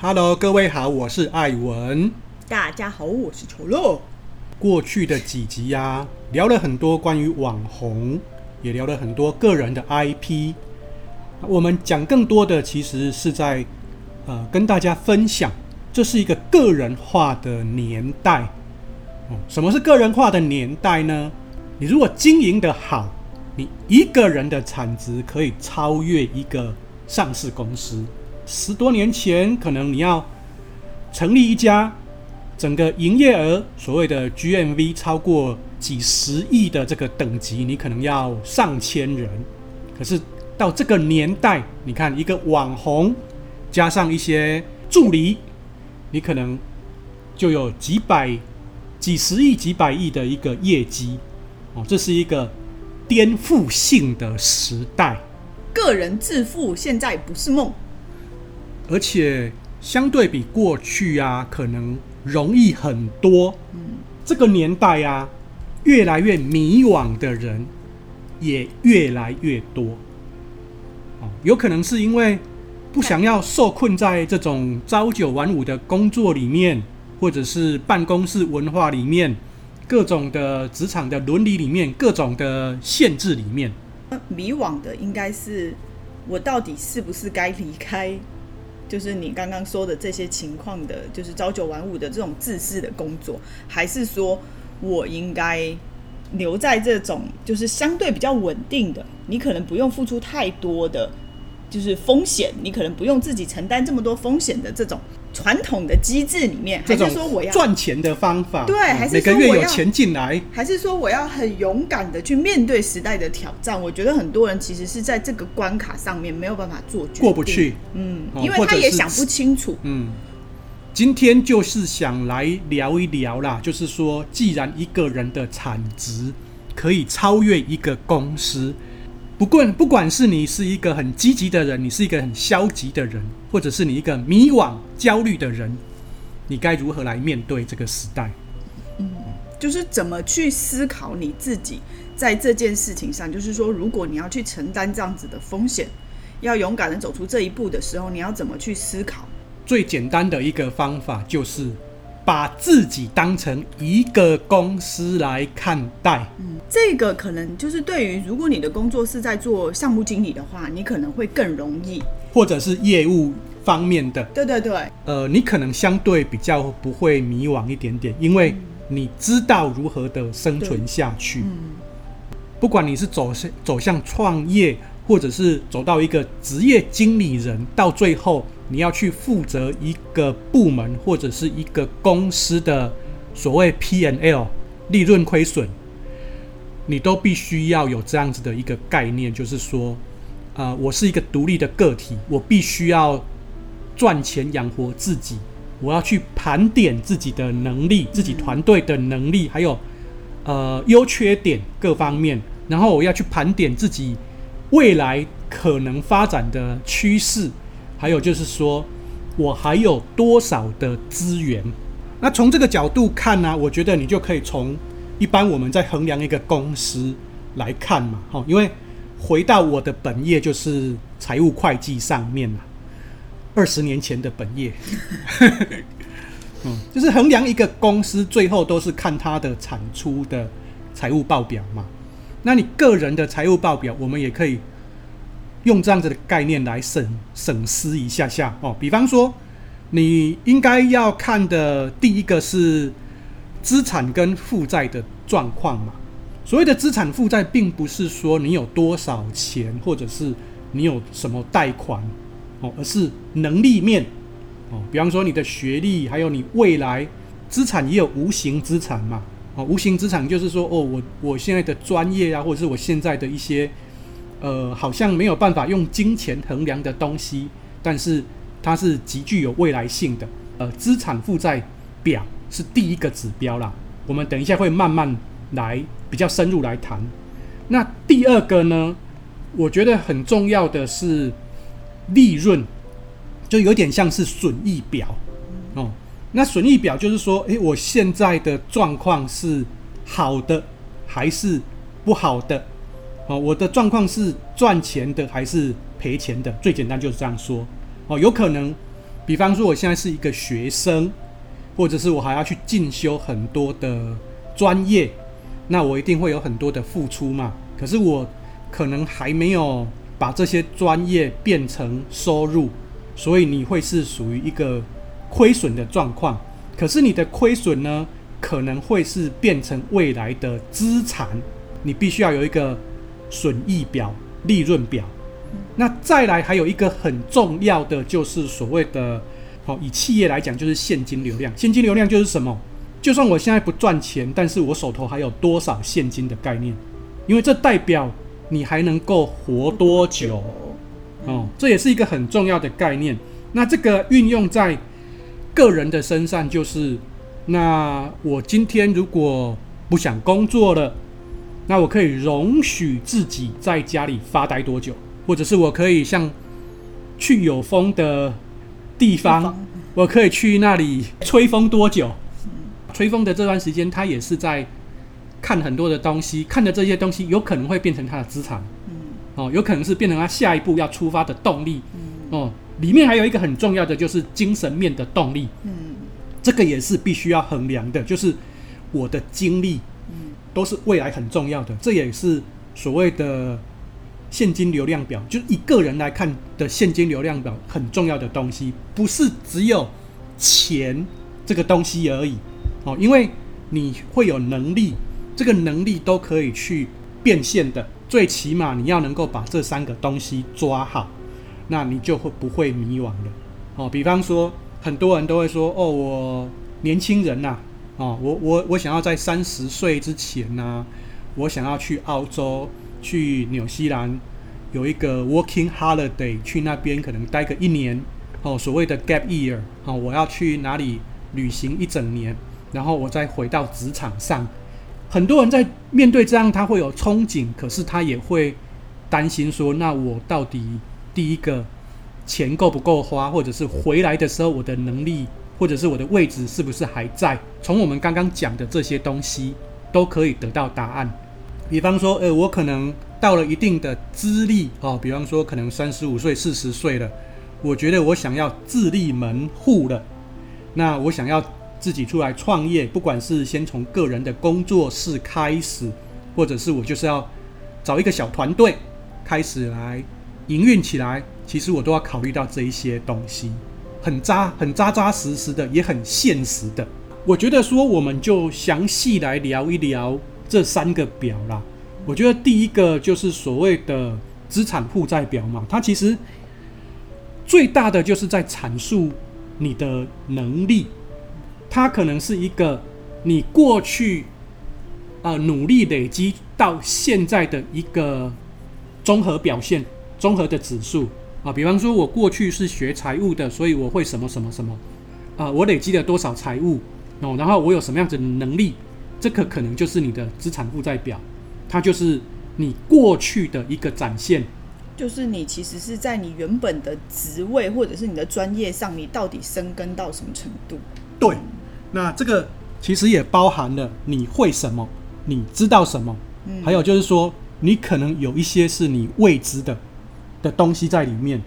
Hello，各位好，我是艾文。大家好，我是丑乐。过去的几集呀、啊，聊了很多关于网红，也聊了很多个人的 IP。我们讲更多的，其实是在呃跟大家分享，这是一个个人化的年代。哦，什么是个人化的年代呢？你如果经营得好，你一个人的产值可以超越一个上市公司。十多年前，可能你要成立一家整个营业额所谓的 GMV 超过几十亿的这个等级，你可能要上千人。可是到这个年代，你看一个网红加上一些助理，你可能就有几百、几十亿、几百亿的一个业绩哦，这是一个颠覆性的时代。个人致富现在不是梦。而且相对比过去啊，可能容易很多。嗯，这个年代啊，越来越迷惘的人也越来越多。哦，有可能是因为不想要受困在这种朝九晚五的工作里面，或者是办公室文化里面，各种的职场的伦理里面，各种的限制里面。迷惘的应该是我到底是不是该离开？就是你刚刚说的这些情况的，就是朝九晚五的这种自私的工作，还是说我应该留在这种就是相对比较稳定的，你可能不用付出太多的，就是风险，你可能不用自己承担这么多风险的这种。传统的机制里面，还是说我要赚钱的方法？对，还是说每个月有钱进来？还是说我要很勇敢的去面对时代的挑战？我觉得很多人其实是在这个关卡上面没有办法做决定，过不去。嗯，因为他也想不清楚。嗯，今天就是想来聊一聊啦，就是说，既然一个人的产值可以超越一个公司。不管不管是你是一个很积极的人，你是一个很消极的人，或者是你一个迷惘、焦虑的人，你该如何来面对这个时代？嗯，就是怎么去思考你自己在这件事情上，就是说，如果你要去承担这样子的风险，要勇敢的走出这一步的时候，你要怎么去思考？最简单的一个方法就是。把自己当成一个公司来看待，嗯，这个可能就是对于如果你的工作是在做项目经理的话，你可能会更容易，或者是业务方面的，对对对，呃，你可能相对比较不会迷惘一点点，因为你知道如何的生存下去，嗯，不管你是走向走向创业，或者是走到一个职业经理人，到最后。你要去负责一个部门或者是一个公司的所谓 P&L 利润亏损，你都必须要有这样子的一个概念，就是说，呃，我是一个独立的个体，我必须要赚钱养活自己，我要去盘点自己的能力、自己团队的能力，还有呃优缺点各方面，然后我要去盘点自己未来可能发展的趋势。还有就是说，我还有多少的资源？那从这个角度看呢、我觉得你就可以从一般我们在衡量一个公司来看嘛，哈，因为回到我的本业就是财务会计上面嘛，二十年前的本业，嗯，就是衡量一个公司最后都是看它的产出的财务报表嘛。那你个人的财务报表，我们也可以。用这样子的概念来审审视一下下哦，比方说，你应该要看的第一个是资产跟负债的状况嘛。所谓的资产负债，并不是说你有多少钱，或者是你有什么贷款哦，而是能力面哦。比方说你的学历，还有你未来资产也有无形资产嘛。哦，无形资产就是说哦，我我现在的专业啊，或者是我现在的一些。呃，好像没有办法用金钱衡量的东西，但是它是极具有未来性的。呃，资产负债表是第一个指标啦。我们等一下会慢慢来，比较深入来谈。那第二个呢，我觉得很重要的是利润，就有点像是损益表哦。那损益表就是说，诶，我现在的状况是好的还是不好的？哦，我的状况是赚钱的还是赔钱的。最简单就是这样说哦，有可能，比方说我现在是一个学生，或者是我还要去进修很多的专业，那我一定会有很多的付出嘛。可是我可能还没有把这些专业变成收入，所以你会是属于一个亏损的状况。可是你的亏损呢，可能会是变成未来的资产，你必须要有一个损益表、利润表。那再来还有一个很重要的，就是所谓的，好，以企业来讲，就是现金流量。现金流量就是什么？就算我现在不赚钱，但是我手头还有多少现金的概念，因为这代表你还能够活多久。哦，这也是一个很重要的概念。那这个运用在个人的身上就是，那我今天如果不想工作了，那我可以容许自己在家里发呆多久，或者是我可以像去有风的地方，我可以去那里吹风多久？吹风的这段时间，他也是在看很多的东西，看的这些东西有可能会变成他的资产，哦，有可能是变成他下一步要出发的动力，哦。里面还有一个很重要的，就是精神面的动力。嗯，这个也是必须要衡量的，就是我的精力，嗯，都是未来很重要的。这也是所谓的现金流量表，就是以个人来看的现金流量表很重要的东西，不是只有钱这个东西而已。哦，因为你会有能力，这个能力都可以去变现的。最起码你要能够把这三个东西抓好。那你就会不会迷惘了？哦，比方说，很多人都会说：“哦，我年轻人呐、哦，我我我想要在三十岁之前呢、我想要去澳洲、去纽西兰，有一个 working holiday，去那边可能待个一年，哦，所谓的 gap year，哦，我要去哪里旅行一整年，然后我再回到职场上。”很多人在面对这样，他会有憧憬，可是他也会担心说：“那我到底？”第一个，钱够不够花，或者是回来的时候我的能力，或者是我的位置是不是还在？从我们刚刚讲的这些东西，都可以得到答案。比方说，呃，我可能到了一定的资历哦，比方说可能三十五岁、四十岁了，我觉得我想要自立门户了，那我想要自己出来创业，不管是先从个人的工作室开始，或者是我就是要找一个小团队开始来。营运起来，其实我都要考虑到这一些东西，很扎、很扎扎实实的，也很现实的。我觉得说，我们就详细来聊一聊这三个表啦。我觉得第一个就是所谓的资产负债表嘛，它其实最大的就是在阐述你的能力，它可能是一个你过去呃努力累积到现在的一个综合表现。综合的指数啊，比方说，我过去是学财务的，所以我会什么什么什么啊，我累积了多少财务哦，然后我有什么样子的能力，这个可能就是你的资产负债表，它就是你过去的一个展现，就是你其实是在你原本的职位或者是你的专业上，你到底深耕到什么程度？对，那这个其实也包含了你会什么，你知道什么，嗯，还有就是说，你可能有一些是你未知的。的东西在里面，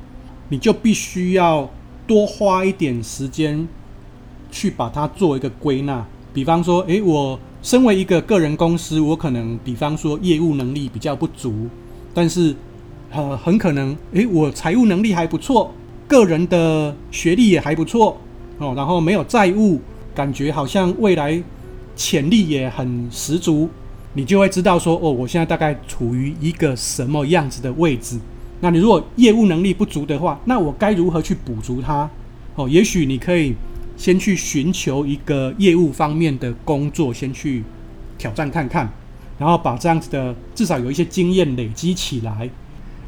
你就必须要多花一点时间去把它做一个归纳。比方说，诶，我身为一个个人公司，我可能比方说业务能力比较不足，但是呃，很可能，诶，我财务能力还不错，个人的学历也还不错哦，然后没有债务，感觉好像未来潜力也很十足，你就会知道说，哦，我现在大概处于一个什么样子的位置。那你如果业务能力不足的话，那我该如何去补足它？哦，也许你可以先去寻求一个业务方面的工作，先去挑战看看，然后把这样子的至少有一些经验累积起来。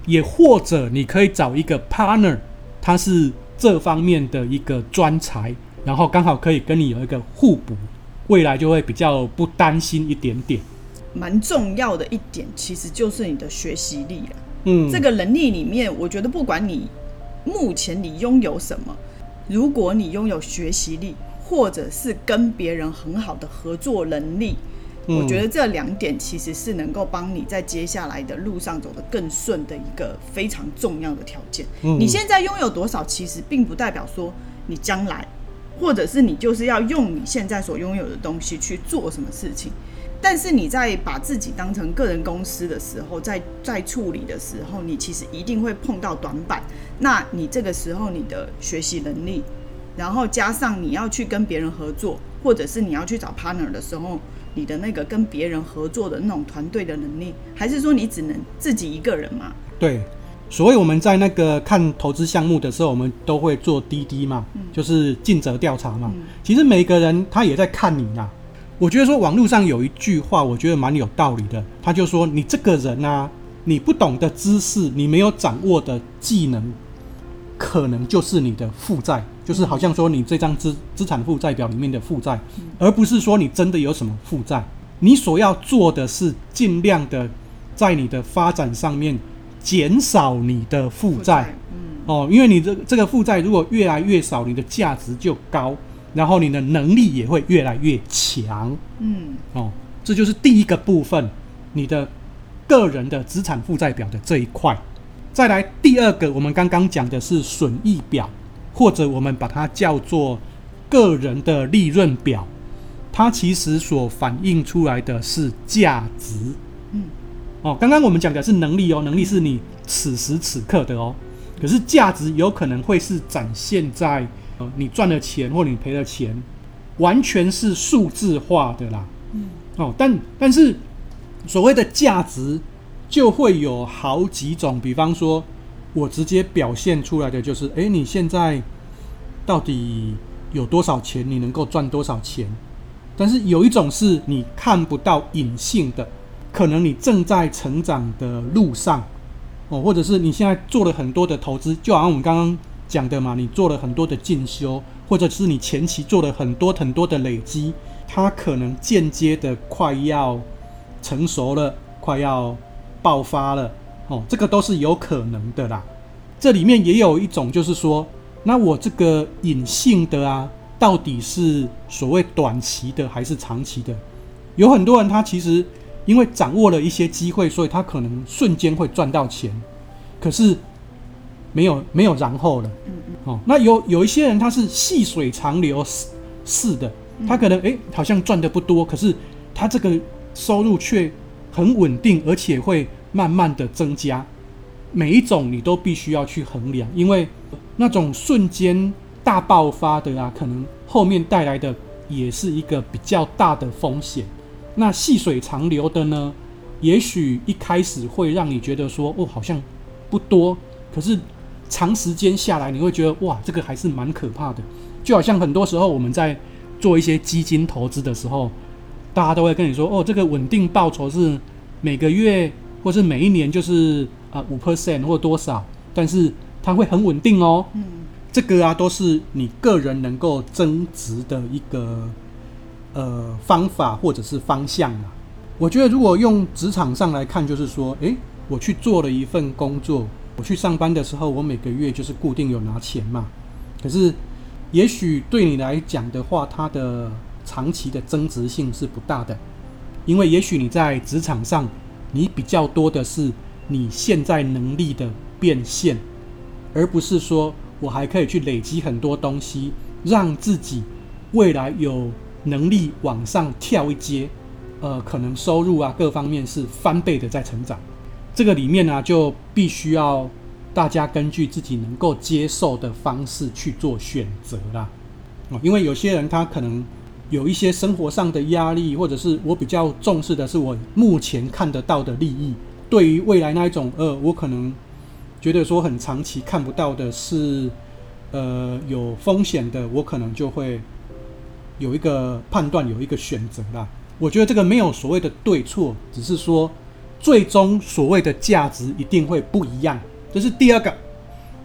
也或者你可以找一个 partner，他是这方面的一个专才，然后刚好可以跟你有一个互补，未来就会比较不担心一点点。蛮重要的一点，其实就是你的学习力了。嗯，这个能力里面，我觉得不管你目前你拥有什么，如果你拥有学习力，或者是跟别人很好的合作能力，嗯、我觉得这两点其实是能够帮你在接下来的路上走得更顺的一个非常重要的条件。嗯、你现在拥有多少，其实并不代表说你将来，或者是你就是要用你现在所拥有的东西去做什么事情。但是你在把自己当成个人公司的时候，在在处理的时候，你其实一定会碰到短板。那你这个时候你的学习能力，然后加上你要去跟别人合作，或者是你要去找 partner 的时候，你的那个跟别人合作的那种团队的能力，还是说你只能自己一个人嘛？对，所以我们在那个看投资项目的时候，我们都会做滴滴嘛，嗯、就是尽责调查嘛。嗯、其实每个人他也在看你呐。我觉得说网络上有一句话，我觉得蛮有道理的。他就说：“你这个人啊，你不懂的知识，你没有掌握的技能，可能就是你的负债，就是好像说你这张资资产负债表里面的负债，而不是说你真的有什么负债。你所要做的是尽量的在你的发展上面减少你的负债。哦，因为你这这个负债如果越来越少，你的价值就高。”然后你的能力也会越来越强，嗯，哦，这就是第一个部分，你的个人的资产负债表的这一块。再来第二个，我们刚刚讲的是损益表，或者我们把它叫做个人的利润表，它其实所反映出来的是价值，嗯，哦，刚刚我们讲的是能力哦，能力是你此时此刻的哦，可是价值有可能会是展现在。呃，你赚了钱或你赔了钱，完全是数字化的啦。嗯，哦，但但是所谓的价值就会有好几种，比方说，我直接表现出来的就是，诶，你现在到底有多少钱？你能够赚多少钱？但是有一种是你看不到隐性的，可能你正在成长的路上，哦，或者是你现在做了很多的投资，就好像我们刚刚。讲的嘛，你做了很多的进修，或者是你前期做了很多很多的累积，它可能间接的快要成熟了，快要爆发了，哦，这个都是有可能的啦。这里面也有一种，就是说，那我这个隐性的啊，到底是所谓短期的还是长期的？有很多人他其实因为掌握了一些机会，所以他可能瞬间会赚到钱，可是。没有没有然后了，嗯嗯，哦，那有有一些人他是细水长流似似的，他可能诶好像赚的不多，可是他这个收入却很稳定，而且会慢慢的增加。每一种你都必须要去衡量，因为那种瞬间大爆发的啊，可能后面带来的也是一个比较大的风险。那细水长流的呢，也许一开始会让你觉得说哦好像不多，可是。长时间下来，你会觉得哇，这个还是蛮可怕的。就好像很多时候我们在做一些基金投资的时候，大家都会跟你说，哦，这个稳定报酬是每个月或是每一年就是啊五 percent 或多少，但是它会很稳定哦。嗯，这个啊都是你个人能够增值的一个呃方法或者是方向啊。我觉得如果用职场上来看，就是说，诶，我去做了一份工作。我去上班的时候，我每个月就是固定有拿钱嘛。可是，也许对你来讲的话，它的长期的增值性是不大的，因为也许你在职场上，你比较多的是你现在能力的变现，而不是说我还可以去累积很多东西，让自己未来有能力往上跳一阶，呃，可能收入啊各方面是翻倍的在成长。这个里面呢，就必须要大家根据自己能够接受的方式去做选择啦。哦，因为有些人他可能有一些生活上的压力，或者是我比较重视的是我目前看得到的利益。对于未来那一种，呃，我可能觉得说很长期看不到的是，呃，有风险的，我可能就会有一个判断，有一个选择啦。我觉得这个没有所谓的对错，只是说。最终所谓的价值一定会不一样，这是第二个。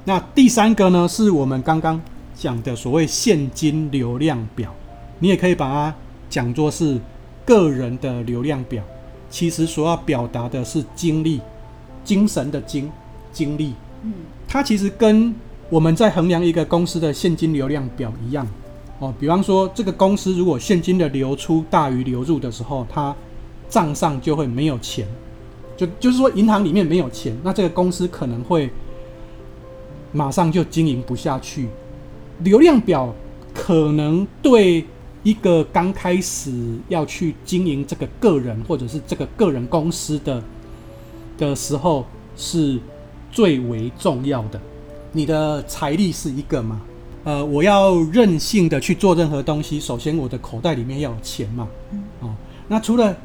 那第三个呢？是我们刚刚讲的所谓现金流量表，你也可以把它讲作是个人的流量表。其实所要表达的是精力、精神的精、精力。嗯，它其实跟我们在衡量一个公司的现金流量表一样哦。比方说，这个公司如果现金的流出大于流入的时候，它账上就会没有钱，就就是说银行里面没有钱，那这个公司可能会马上就经营不下去。流量表可能对一个刚开始要去经营这个个人或者是这个个人公司的的时候是最为重要的。你的财力是一个嘛？呃，我要任性的去做任何东西，首先我的口袋里面要有钱嘛。哦，那除了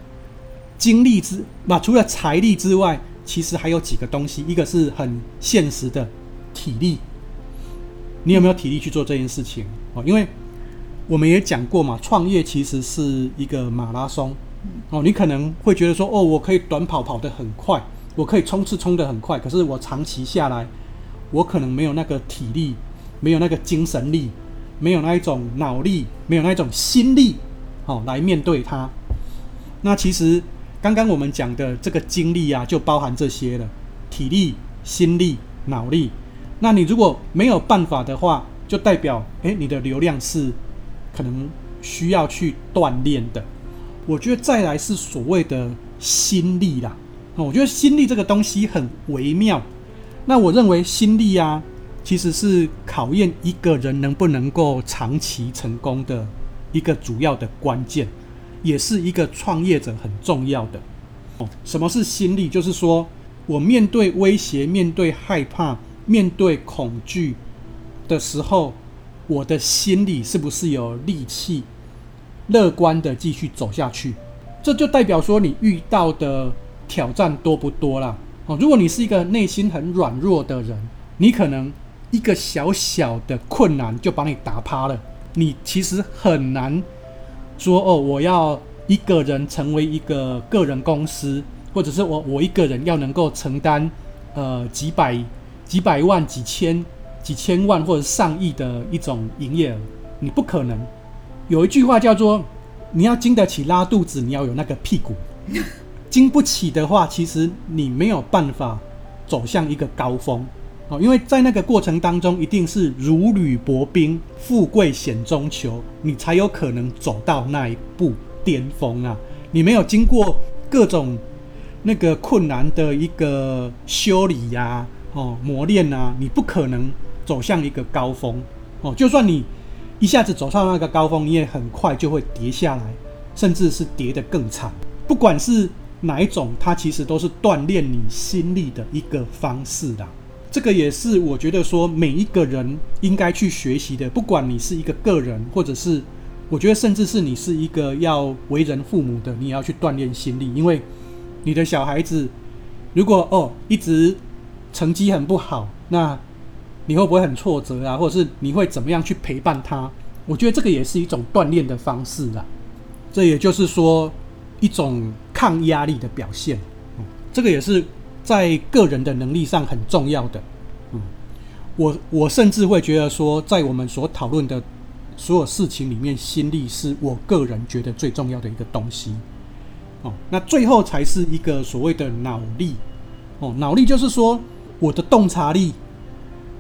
精力之，那除了财力之外，其实还有几个东西，一个是很现实的体力。你有没有体力去做这件事情？哦，因为我们也讲过嘛，创业其实是一个马拉松。哦，你可能会觉得说，哦，我可以短跑跑得很快，我可以冲刺冲得很快，可是我长期下来，我可能没有那个体力。没有那个精神力，没有那一种脑力，没有那一种心力，好、哦、来面对它。那其实刚刚我们讲的这个精力啊，就包含这些了：体力、心力、脑力。那你如果没有办法的话，就代表诶，你的流量是可能需要去锻炼的。我觉得再来是所谓的心力啦。我觉得心力这个东西很微妙。那我认为心力啊。其实是考验一个人能不能够长期成功的一个主要的关键，也是一个创业者很重要的。什么是心力？就是说我面对威胁、面对害怕、面对恐惧的时候，我的心里是不是有力气，乐观的继续走下去？这就代表说你遇到的挑战多不多啦。哦，如果你是一个内心很软弱的人，你可能。一个小小的困难就把你打趴了，你其实很难说哦，我要一个人成为一个个人公司，或者是我我一个人要能够承担呃几百几百万、几千几千万或者上亿的一种营业额，你不可能。有一句话叫做，你要经得起拉肚子，你要有那个屁股。经不起的话，其实你没有办法走向一个高峰。哦，因为在那个过程当中，一定是如履薄冰、富贵险中求，你才有可能走到那一步巅峰啊！你没有经过各种那个困难的一个修理呀、哦磨练啊，你不可能走向一个高峰哦。就算你一下子走上那个高峰，你也很快就会跌下来，甚至是跌得更惨。不管是哪一种，它其实都是锻炼你心力的一个方式啦。这个也是我觉得说每一个人应该去学习的，不管你是一个个人，或者是我觉得甚至是你是一个要为人父母的，你也要去锻炼心力，因为你的小孩子如果哦一直成绩很不好，那你会不会很挫折啊？或者是你会怎么样去陪伴他？我觉得这个也是一种锻炼的方式啊。这也就是说一种抗压力的表现，这个也是。在个人的能力上很重要的，嗯，我我甚至会觉得说，在我们所讨论的所有事情里面，心力是我个人觉得最重要的一个东西，哦，那最后才是一个所谓的脑力，哦，脑力就是说我的洞察力、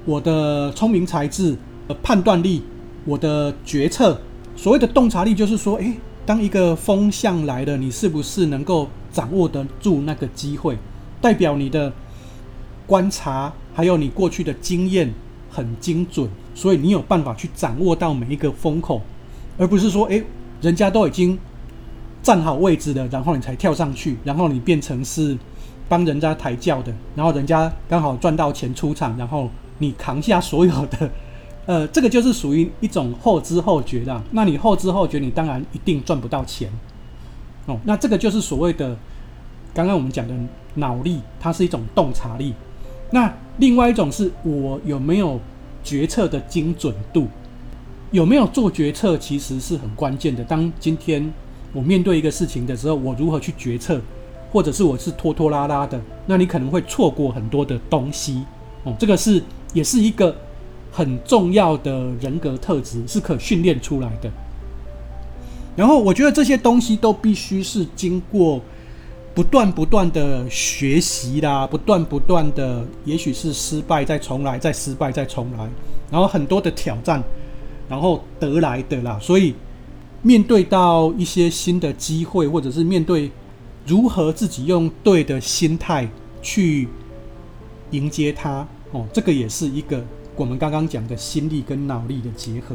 我的聪明才智、判断力、我的决策。所谓的洞察力就是说，诶，当一个风向来了，你是不是能够掌握得住那个机会？代表你的观察，还有你过去的经验很精准，所以你有办法去掌握到每一个风口，而不是说，诶，人家都已经站好位置了，然后你才跳上去，然后你变成是帮人家抬轿的，然后人家刚好赚到钱出场，然后你扛下所有的，呃，这个就是属于一种后知后觉的。那你后知后觉，你当然一定赚不到钱哦。那这个就是所谓的刚刚我们讲的。脑力，它是一种洞察力。那另外一种是我有没有决策的精准度，有没有做决策，其实是很关键的。当今天我面对一个事情的时候，我如何去决策，或者是我是拖拖拉拉的，那你可能会错过很多的东西。哦，这个是也是一个很重要的人格特质，是可训练出来的。然后我觉得这些东西都必须是经过。不断不断的学习啦，不断不断的，也许是失败再重来，再失败再重来，然后很多的挑战，然后得来的啦。所以面对到一些新的机会，或者是面对如何自己用对的心态去迎接它哦，这个也是一个我们刚刚讲的心力跟脑力的结合，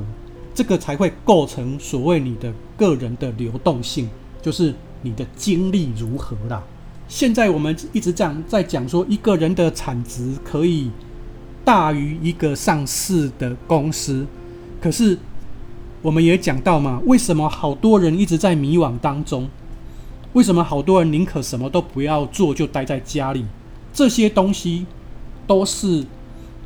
这个才会构成所谓你的个人的流动性，就是你的经历如何啦。现在我们一直讲在讲说，一个人的产值可以大于一个上市的公司，可是我们也讲到嘛，为什么好多人一直在迷惘当中？为什么好多人宁可什么都不要做，就待在家里？这些东西都是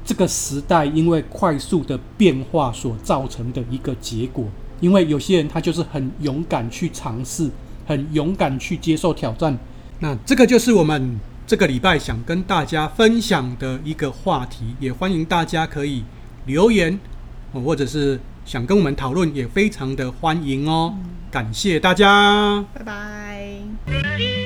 这个时代因为快速的变化所造成的一个结果。因为有些人他就是很勇敢去尝试，很勇敢去接受挑战。那这个就是我们这个礼拜想跟大家分享的一个话题，也欢迎大家可以留言，或者是想跟我们讨论，也非常的欢迎哦。感谢大家，拜拜。